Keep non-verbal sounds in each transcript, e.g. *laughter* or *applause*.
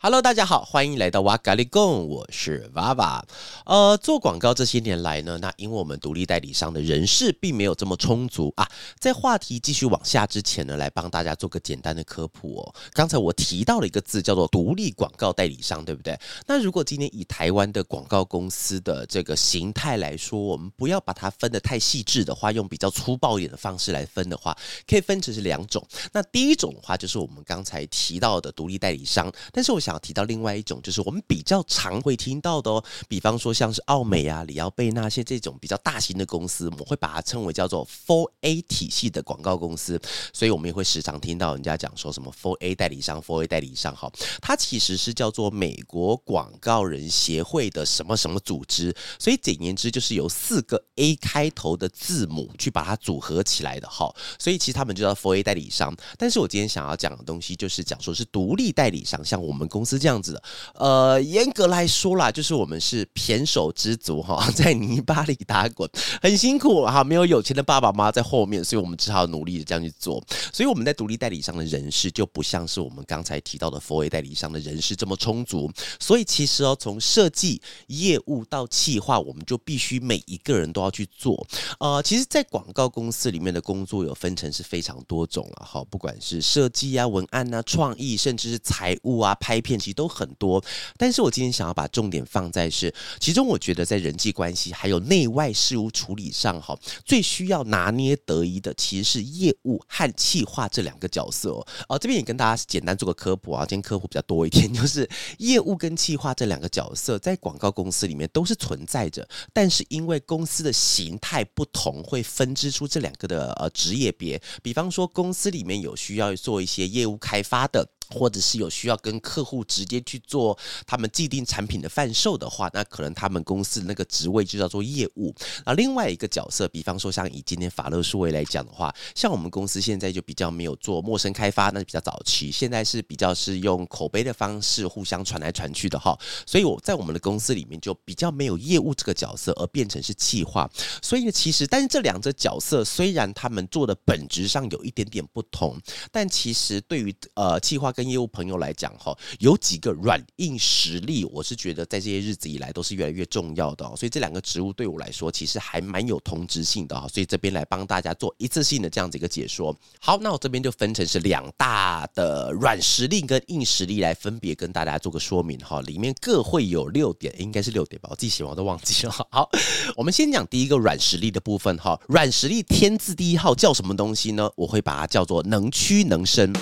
Hello，大家好，欢迎来到瓦咖喱贡，我是娃娃。呃，做广告这些年来呢，那因为我们独立代理商的人事并没有这么充足啊。在话题继续往下之前呢，来帮大家做个简单的科普哦。刚才我提到了一个字，叫做独立广告代理商，对不对？那如果今天以台湾的广告公司的这个形态来说，我们不要把它分得太细致的话，用比较粗暴一点的方式来分的话，可以分成是两种。那第一种的话，就是我们刚才提到的独立代理商，但是我想要提到另外一种，就是我们比较常会听到的哦，比方说像是奥美啊、里奥贝纳些这种比较大型的公司，我们会把它称为叫做 Four A 体系的广告公司，所以我们也会时常听到人家讲说什么 Four A 代理商、Four A 代理商，哈，它其实是叫做美国广告人协会的什么什么组织，所以简言之就是由四个 A 开头的字母去把它组合起来的，哈，所以其实他们就叫 Four A 代理商。但是我今天想要讲的东西就是讲说是独立代理商，像我们公公司这样。子的，呃，严格来说啦，就是我们是胼手之足哈，*laughs* 在泥巴里打滚，很辛苦哈，没有有钱的爸爸妈妈在后面，所以我们只好努力的这样去做。所以我们在独立代理商的人事就不像是我们刚才提到的佛威代理商的人事这么充足。所以其实哦，从设计、业务到企划，我们就必须每一个人都要去做。呃，其实，在广告公司里面的工作有分成是非常多种了哈，不管是设计啊、文案啊、创意，甚至是财务啊、拍片，其实都。很多，但是我今天想要把重点放在是，其中我觉得在人际关系还有内外事务处理上，哈，最需要拿捏得宜的其实是业务和企划这两个角色哦。哦，这边也跟大家简单做个科普啊，今天科普比较多一点，就是业务跟企划这两个角色在广告公司里面都是存在着，但是因为公司的形态不同，会分支出这两个的呃职业别。比方说，公司里面有需要做一些业务开发的。或者是有需要跟客户直接去做他们既定产品的贩售的话，那可能他们公司那个职位就叫做业务。那另外一个角色，比方说像以今天法乐数位来讲的话，像我们公司现在就比较没有做陌生开发，那比较早期，现在是比较是用口碑的方式互相传来传去的哈。所以我在我们的公司里面就比较没有业务这个角色，而变成是企划。所以呢，其实但是这两者角色虽然他们做的本质上有一点点不同，但其实对于呃企划。跟业务朋友来讲哈，有几个软硬实力，我是觉得在这些日子以来都是越来越重要的。所以这两个职务对我来说，其实还蛮有同质性的哈。所以这边来帮大家做一次性的这样子一个解说。好，那我这边就分成是两大的软实力跟硬实力来分别跟大家做个说明哈。里面各会有六点，应该是六点吧，我自己写完都忘记了。*laughs* 好，我们先讲第一个软实力的部分哈。软实力天字第一号叫什么东西呢？我会把它叫做能屈能伸。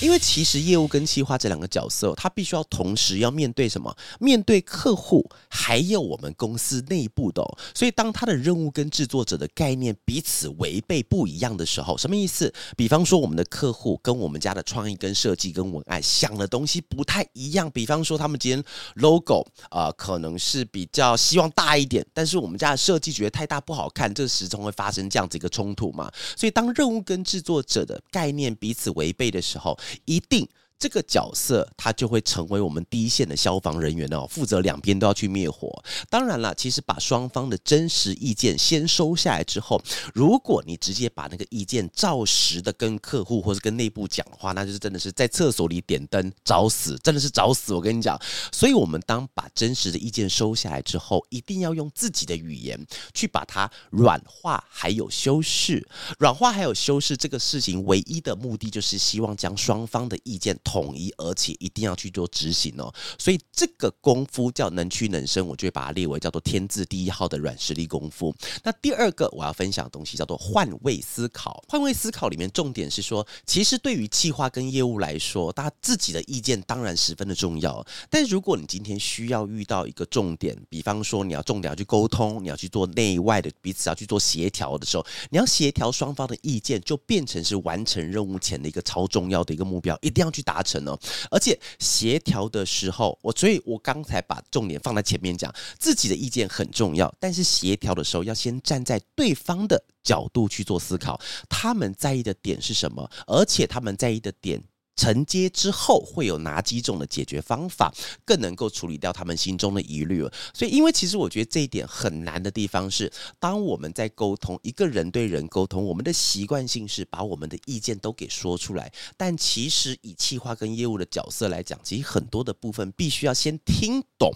因为其实业务跟企划这两个角色，他必须要同时要面对什么？面对客户，还有我们公司内部的。所以当他的任务跟制作者的概念彼此违背不一样的时候，什么意思？比方说我们的客户跟我们家的创意跟设计跟文案想的东西不太一样。比方说他们今天 logo 啊，可能是比较希望大一点，但是我们家的设计觉得太大不好看，这时钟会发生这样子一个冲突嘛？所以当任务跟制作者的概念彼此违背的时候，一定。这个角色他就会成为我们第一线的消防人员哦，负责两边都要去灭火。当然了，其实把双方的真实意见先收下来之后，如果你直接把那个意见照实的跟客户或者跟内部讲的话，那就是真的是在厕所里点灯找死，真的是找死。我跟你讲，所以我们当把真实的意见收下来之后，一定要用自己的语言去把它软化，还有修饰。软化还有修饰这个事情，唯一的目的就是希望将双方的意见。统一，而且一定要去做执行哦。所以这个功夫叫能屈能伸，我就会把它列为叫做天字第一号的软实力功夫。那第二个我要分享的东西叫做换位思考。换位思考里面重点是说，其实对于企划跟业务来说，大家自己的意见当然十分的重要。但如果你今天需要遇到一个重点，比方说你要重点要去沟通，你要去做内外的彼此要去做协调的时候，你要协调双方的意见，就变成是完成任务前的一个超重要的一个目标，一定要去达。成哦。而且协调的时候，我所以，我刚才把重点放在前面讲，自己的意见很重要，但是协调的时候要先站在对方的角度去做思考，他们在意的点是什么，而且他们在意的点。承接之后会有哪几种的解决方法，更能够处理掉他们心中的疑虑。所以，因为其实我觉得这一点很难的地方是，当我们在沟通一个人对人沟通，我们的习惯性是把我们的意见都给说出来。但其实以企划跟业务的角色来讲，其实很多的部分必须要先听懂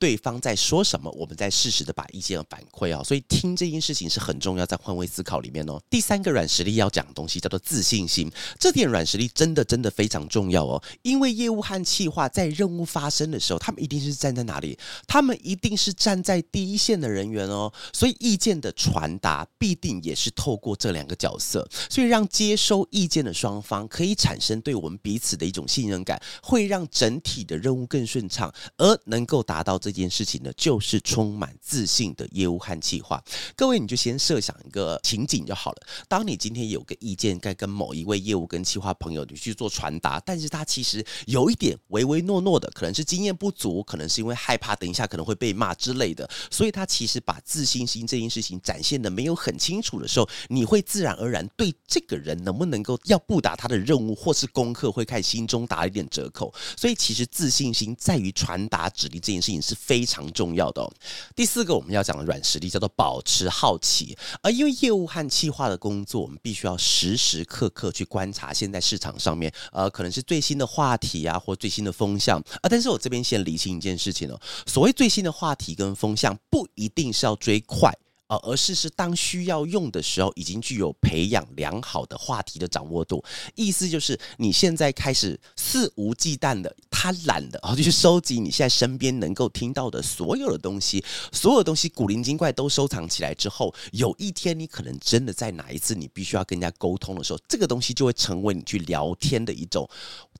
对方在说什么，我们再适时的把意见反馈啊。所以听这件事情是很重要，在换位思考里面哦。第三个软实力要讲的东西叫做自信心，这点软实力真的真的。非常重要哦，因为业务和企划在任务发生的时候，他们一定是站在哪里？他们一定是站在第一线的人员哦，所以意见的传达必定也是透过这两个角色，所以让接收意见的双方可以产生对我们彼此的一种信任感，会让整体的任务更顺畅，而能够达到这件事情呢，就是充满自信的业务和企划。各位，你就先设想一个情景就好了。当你今天有个意见该跟某一位业务跟企划朋友你去做传。传达，但是他其实有一点唯唯诺诺的，可能是经验不足，可能是因为害怕等一下可能会被骂之类的，所以他其实把自信心这件事情展现的没有很清楚的时候，你会自然而然对这个人能不能够要不达他的任务或是功课，会看心中打一点折扣。所以其实自信心在于传达指令这件事情是非常重要的。第四个我们要讲的软实力叫做保持好奇，而因为业务和企划的工作，我们必须要时时刻刻去观察现在市场上面。呃可能是最新的话题啊，或最新的风向啊。但是我这边先理清一件事情哦，所谓最新的话题跟风向，不一定是要追快。呃，而是是当需要用的时候，已经具有培养良好的话题的掌握度。意思就是你现在开始肆无忌惮的、贪婪的，然后就去收集你现在身边能够听到的所有的东西，所有东西古灵精怪都收藏起来之后，有一天你可能真的在哪一次你必须要跟人家沟通的时候，这个东西就会成为你去聊天的一种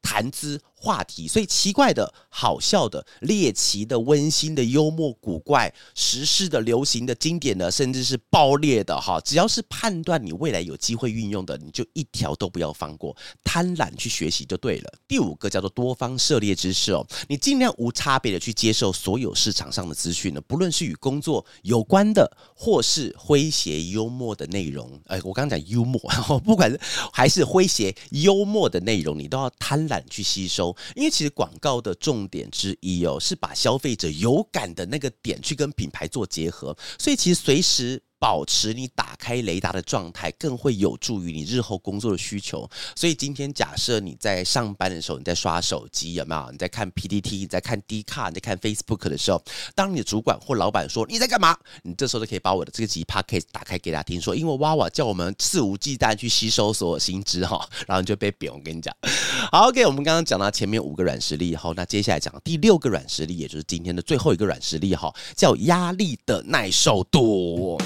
谈资。话题，所以奇怪的、好笑的、猎奇的、温馨的、幽默古怪、时事的、流行的、经典的，甚至是爆裂的，哈，只要是判断你未来有机会运用的，你就一条都不要放过，贪婪去学习就对了。第五个叫做多方涉猎知识哦，你尽量无差别的去接受所有市场上的资讯呢，不论是与工作有关的，或是诙谐幽默的内容，哎，我刚刚讲幽默，然 *laughs* 后不管是还是诙谐幽默的内容，你都要贪婪去吸收。因为其实广告的重点之一哦，是把消费者有感的那个点去跟品牌做结合，所以其实随时。保持你打开雷达的状态，更会有助于你日后工作的需求。所以今天假设你在上班的时候，你在刷手机，有没有？你在看 PPT，你在看 D 卡，你在看 Facebook 的时候，当你的主管或老板说你在干嘛，你这时候就可以把我的这个集 Podcast 打开给他听，说因为娃娃叫我们肆无忌惮去吸收所有薪资哈，然后你就被贬。我跟你讲，好，OK，我们刚刚讲到前面五个软实力，好，那接下来讲第六个软实力，也就是今天的最后一个软实力哈，叫压力的耐受度。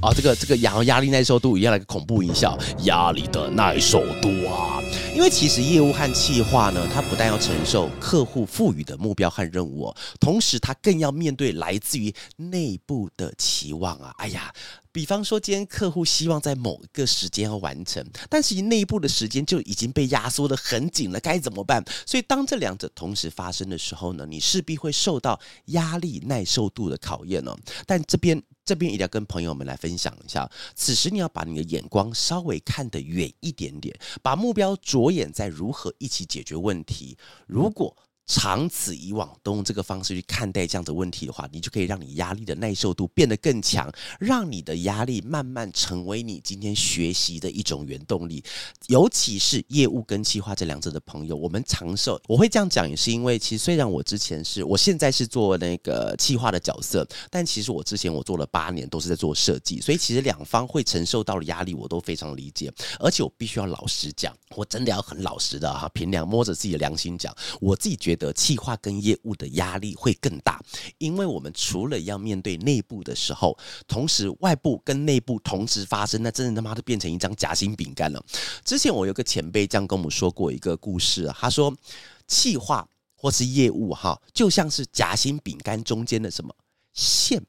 啊，这个这个然后压力耐受度一样的一个恐怖音效，压力的耐受度啊！因为其实业务和企划呢，它不但要承受客户赋予的目标和任务，同时它更要面对来自于内部的期望啊！哎呀。比方说，今天客户希望在某一个时间要完成，但是内部的时间就已经被压缩的很紧了，该怎么办？所以当这两者同时发生的时候呢，你势必会受到压力耐受度的考验哦。但这边这边一定要跟朋友们来分享一下，此时你要把你的眼光稍微看得远一点点，把目标着眼在如何一起解决问题。如果长此以往，都用这个方式去看待这样的问题的话，你就可以让你压力的耐受度变得更强，让你的压力慢慢成为你今天学习的一种原动力。尤其是业务跟企划这两者的朋友，我们长寿，我会这样讲，也是因为其实虽然我之前是我现在是做那个企划的角色，但其实我之前我做了八年都是在做设计，所以其实两方会承受到的压力我都非常理解。而且我必须要老实讲，我真的要很老实的哈，凭良摸着自己的良心讲，我自己觉得。的企划跟业务的压力会更大，因为我们除了要面对内部的时候，同时外部跟内部同时发生，那真的他妈的变成一张夹心饼干了。之前我有个前辈这样跟我们说过一个故事，他说企划或是业务哈，就像是夹心饼干中间的什么馅，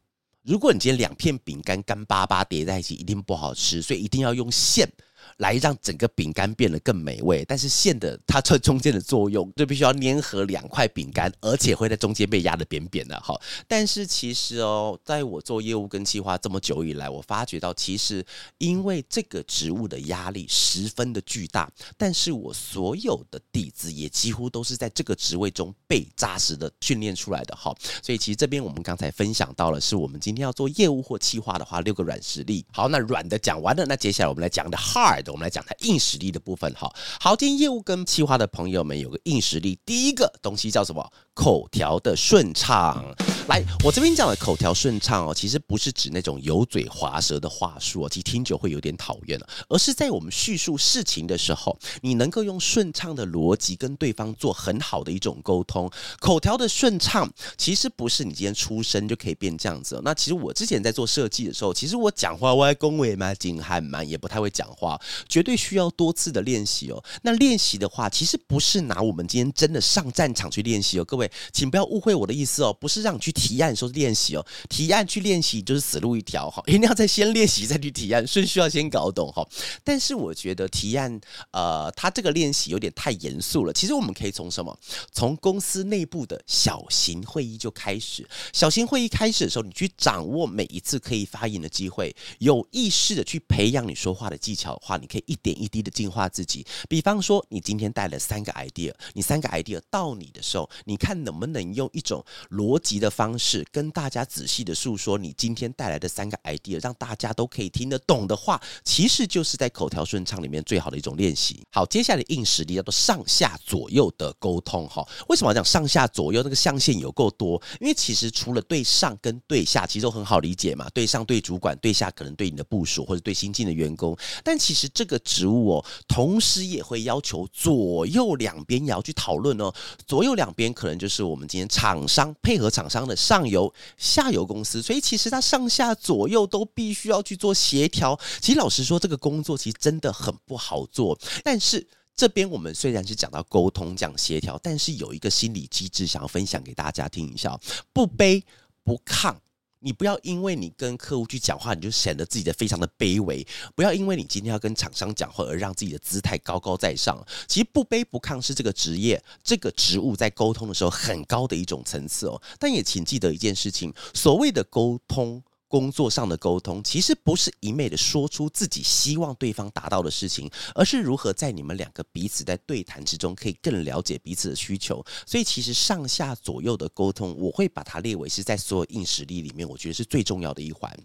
如果你今天两片饼干干巴巴叠在一起，一定不好吃，所以一定要用馅。来让整个饼干变得更美味。但是馅的它这中间的作用，*laughs* 就必须要粘合两块饼干，而且会在中间被压得扁扁的。好，但是其实哦，在我做业务跟计划这么久以来，我发觉到其实因为这个职务的压力十分的巨大，但是我所有的底子也几乎都是在这个职位中被扎实的训练出来的。好，所以其实这边我们刚才分享到了，是我们今天要做业务或计划的话，六个软实力。好，那软的讲完了，那接下来我们来讲的 hard，我们来讲它硬实力的部分。哈，好，今天业务跟企划的朋友们有个硬实力，第一个东西叫什么？口条的顺畅。来，我这边讲的口条顺畅哦，其实不是指那种油嘴滑舌的话术哦，其实听久会有点讨厌了，而是在我们叙述事情的时候，你能够用顺畅的逻辑跟对方做很好的一种沟通。口条的顺畅，其实不是你今天出生就可以变这样子。那其实我之前在做设计的时候，其实我讲话歪恭维嘛，紧还蛮也不太会讲话，绝对需要多次的练习哦。那练习的话，其实不是拿我们今天真的上战场去练习哦，各位，请不要误会我的意思哦，不是让你去提案说练习哦，提案去练习就是死路一条哈，*laughs* 一定要在先练习再去提案，顺序要先搞懂哈。但是我觉得提案，呃，他这个练习有点太严肃了。其实我们可以从什么？从公司内部的小型会议就开始。小型会议开始的时候，你去掌握每一次可以发言的机会，有意识的去培养你说话的技巧的话，你可以一点一滴的进化自己。比方说，你今天带了三个 idea，你三个 idea 到你的时候，你看能不能用一种逻辑的方方式。跟大家仔细的诉说你今天带来的三个 idea，让大家都可以听得懂的话，其实就是在口条顺畅里面最好的一种练习。好，接下来硬实力叫做上下左右的沟通。哈，为什么要讲上下左右？那个象限有够多，因为其实除了对上跟对下，其实都很好理解嘛。对上对主管，对下可能对你的部署或者对新进的员工。但其实这个职务哦，同时也会要求左右两边也要去讨论哦。左右两边可能就是我们今天厂商配合厂商的上游。下游公司，所以其实它上下左右都必须要去做协调。其实老实说，这个工作其实真的很不好做。但是这边我们虽然是讲到沟通、讲协调，但是有一个心理机制想要分享给大家听一下：不卑不亢。你不要因为你跟客户去讲话，你就显得自己的非常的卑微；不要因为你今天要跟厂商讲话而让自己的姿态高高在上。其实不卑不亢是这个职业、这个职务在沟通的时候很高的一种层次哦。但也请记得一件事情：所谓的沟通。工作上的沟通，其实不是一昧的说出自己希望对方达到的事情，而是如何在你们两个彼此在对谈之中，可以更了解彼此的需求。所以，其实上下左右的沟通，我会把它列为是在所有硬实力里面，我觉得是最重要的一环。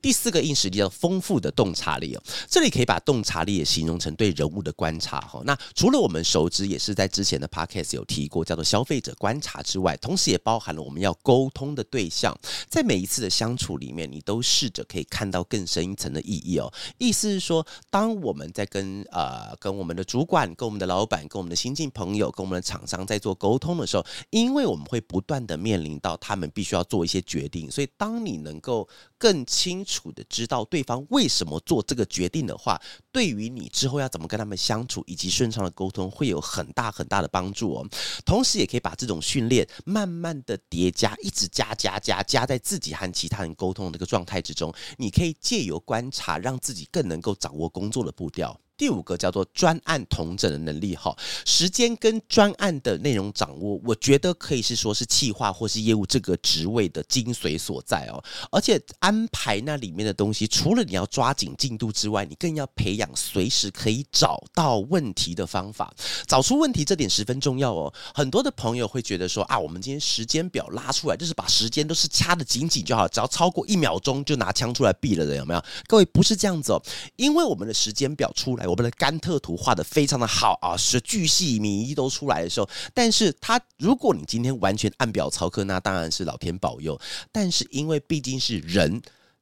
第四个硬实力叫丰富的洞察力哦，这里可以把洞察力也形容成对人物的观察哈。那除了我们熟知，也是在之前的 podcast 有提过，叫做消费者观察之外，同时也包含了我们要沟通的对象，在每一次的相处里面。你都试着可以看到更深一层的意义哦。意思是说，当我们在跟呃跟我们的主管、跟我们的老板、跟我们的新晋朋友、跟我们的厂商在做沟通的时候，因为我们会不断的面临到他们必须要做一些决定，所以当你能够更清楚的知道对方为什么做这个决定的话，对于你之后要怎么跟他们相处以及顺畅的沟通，会有很大很大的帮助哦。同时，也可以把这种训练慢慢的叠加，一直加加加加在自己和其他人沟通的。这个状态之中，你可以借由观察，让自己更能够掌握工作的步调。第五个叫做专案同整的能力哈，时间跟专案的内容掌握，我觉得可以是说是企划或是业务这个职位的精髓所在哦。而且安排那里面的东西，除了你要抓紧进度之外，你更要培养随时可以找到问题的方法，找出问题这点十分重要哦。很多的朋友会觉得说啊，我们今天时间表拉出来，就是把时间都是掐的紧紧就好，只要超过一秒钟就拿枪出来毙了的，有没有？各位不是这样子哦，因为我们的时间表出来。我们的甘特图画的非常的好啊，是巨细靡遗都出来的时候，但是他如果你今天完全按表操课，那当然是老天保佑。但是因为毕竟是人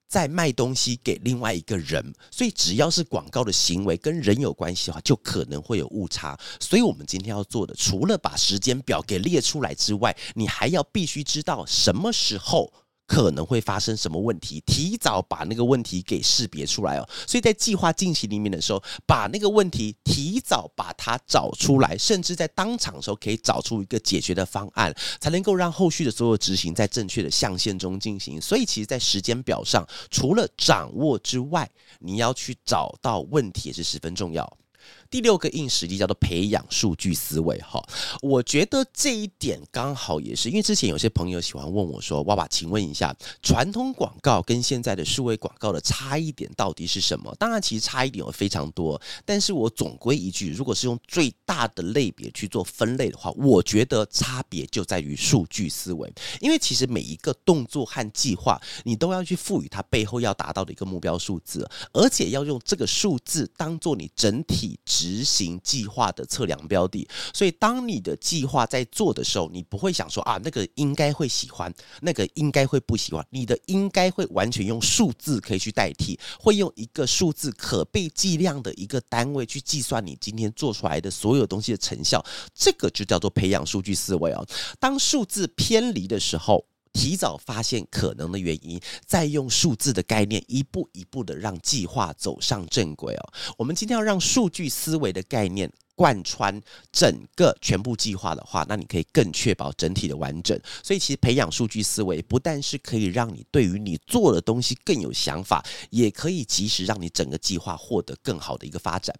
在卖东西给另外一个人，所以只要是广告的行为跟人有关系的话，就可能会有误差。所以我们今天要做的，除了把时间表给列出来之外，你还要必须知道什么时候。可能会发生什么问题，提早把那个问题给识别出来哦。所以在计划进行里面的时候，把那个问题提早把它找出来，甚至在当场的时候可以找出一个解决的方案，才能够让后续的所有执行在正确的象限中进行。所以，其实，在时间表上，除了掌握之外，你要去找到问题也是十分重要。第六个硬实力叫做培养数据思维，哈，我觉得这一点刚好也是，因为之前有些朋友喜欢问我说：“哇哇，请问一下，传统广告跟现在的数位广告的差异点到底是什么？”当然，其实差异点有非常多，但是我总归一句，如果是用最大的类别去做分类的话，我觉得差别就在于数据思维，因为其实每一个动作和计划，你都要去赋予它背后要达到的一个目标数字，而且要用这个数字当做你整体。执行计划的测量标的，所以当你的计划在做的时候，你不会想说啊，那个应该会喜欢，那个应该会不喜欢，你的应该会完全用数字可以去代替，会用一个数字可被计量的一个单位去计算你今天做出来的所有东西的成效，这个就叫做培养数据思维哦。当数字偏离的时候。提早发现可能的原因，再用数字的概念一步一步的让计划走上正轨哦。我们今天要让数据思维的概念贯穿整个全部计划的话，那你可以更确保整体的完整。所以，其实培养数据思维不但是可以让你对于你做的东西更有想法，也可以及时让你整个计划获得更好的一个发展。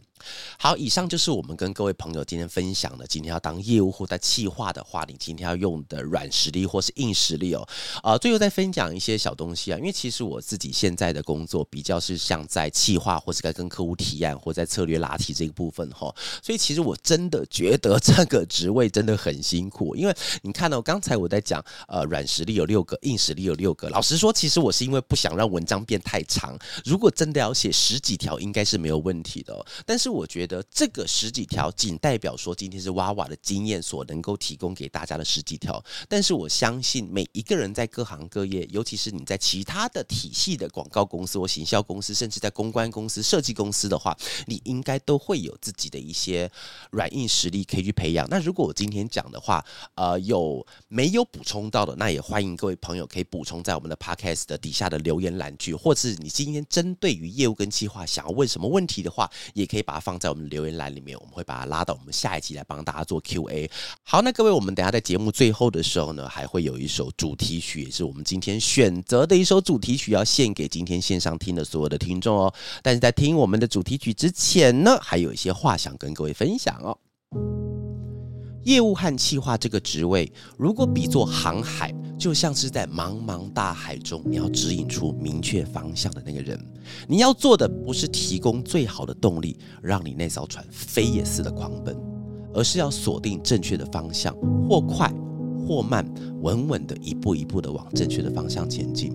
好，以上就是我们跟各位朋友今天分享的。今天要当业务或在企划的话，你今天要用的软实力或是硬实力哦。啊，最后再分享一些小东西啊，因为其实我自己现在的工作比较是像在企划或是在跟客户提案或在策略拉提这个部分哈，所以其实我真的觉得这个职位真的很辛苦。因为你看到刚才我在讲，呃，软实力有六个，硬实力有六个。老实说，其实我是因为不想让文章变太长，如果真的要写十几条，应该是没有问题的。但是是我觉得这个十几条仅代表说今天是娃娃的经验所能够提供给大家的十几条，但是我相信每一个人在各行各业，尤其是你在其他的体系的广告公司或行销公司，甚至在公关公司、设计公司的话，你应该都会有自己的一些软硬实力可以去培养。那如果我今天讲的话，呃，有没有补充到的，那也欢迎各位朋友可以补充在我们的 podcast 的底下的留言栏去，或是你今天针对于业务跟计划想要问什么问题的话，也可以把。放在我们留言栏里面，我们会把它拉到我们下一集来帮大家做 Q&A。好，那各位，我们等下在节目最后的时候呢，还会有一首主题曲，也是我们今天选择的一首主题曲，要献给今天线上听的所有的听众哦。但是在听我们的主题曲之前呢，还有一些话想跟各位分享哦。业务和企划这个职位，如果比作航海，就像是在茫茫大海中，你要指引出明确方向的那个人。你要做的不是提供最好的动力，让你那艘船飞也似的狂奔，而是要锁定正确的方向，或快或慢，稳稳的一步一步的往正确的方向前进。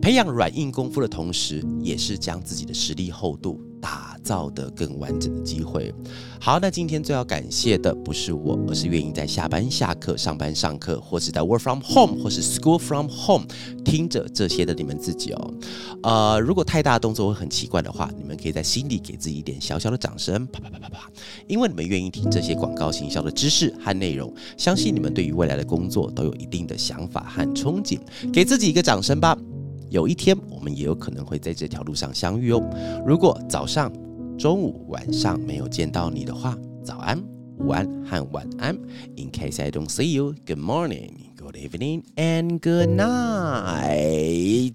培养软硬功夫的同时，也是将自己的实力厚度。打造的更完整的机会。好，那今天最要感谢的不是我，而是愿意在下班、下课、上班、上课，或是在 work from home 或是 school from home 听着这些的你们自己哦。呃，如果太大的动作会很奇怪的话，你们可以在心里给自己一点小小的掌声，啪啪啪啪啪，因为你们愿意听这些广告行销的知识和内容，相信你们对于未来的工作都有一定的想法和憧憬，给自己一个掌声吧。有一天，我们也有可能会在这条路上相遇哦。如果早上、中午、晚上没有见到你的话，早安、午安和晚安。In case I don't see you, good morning, good evening, and good night.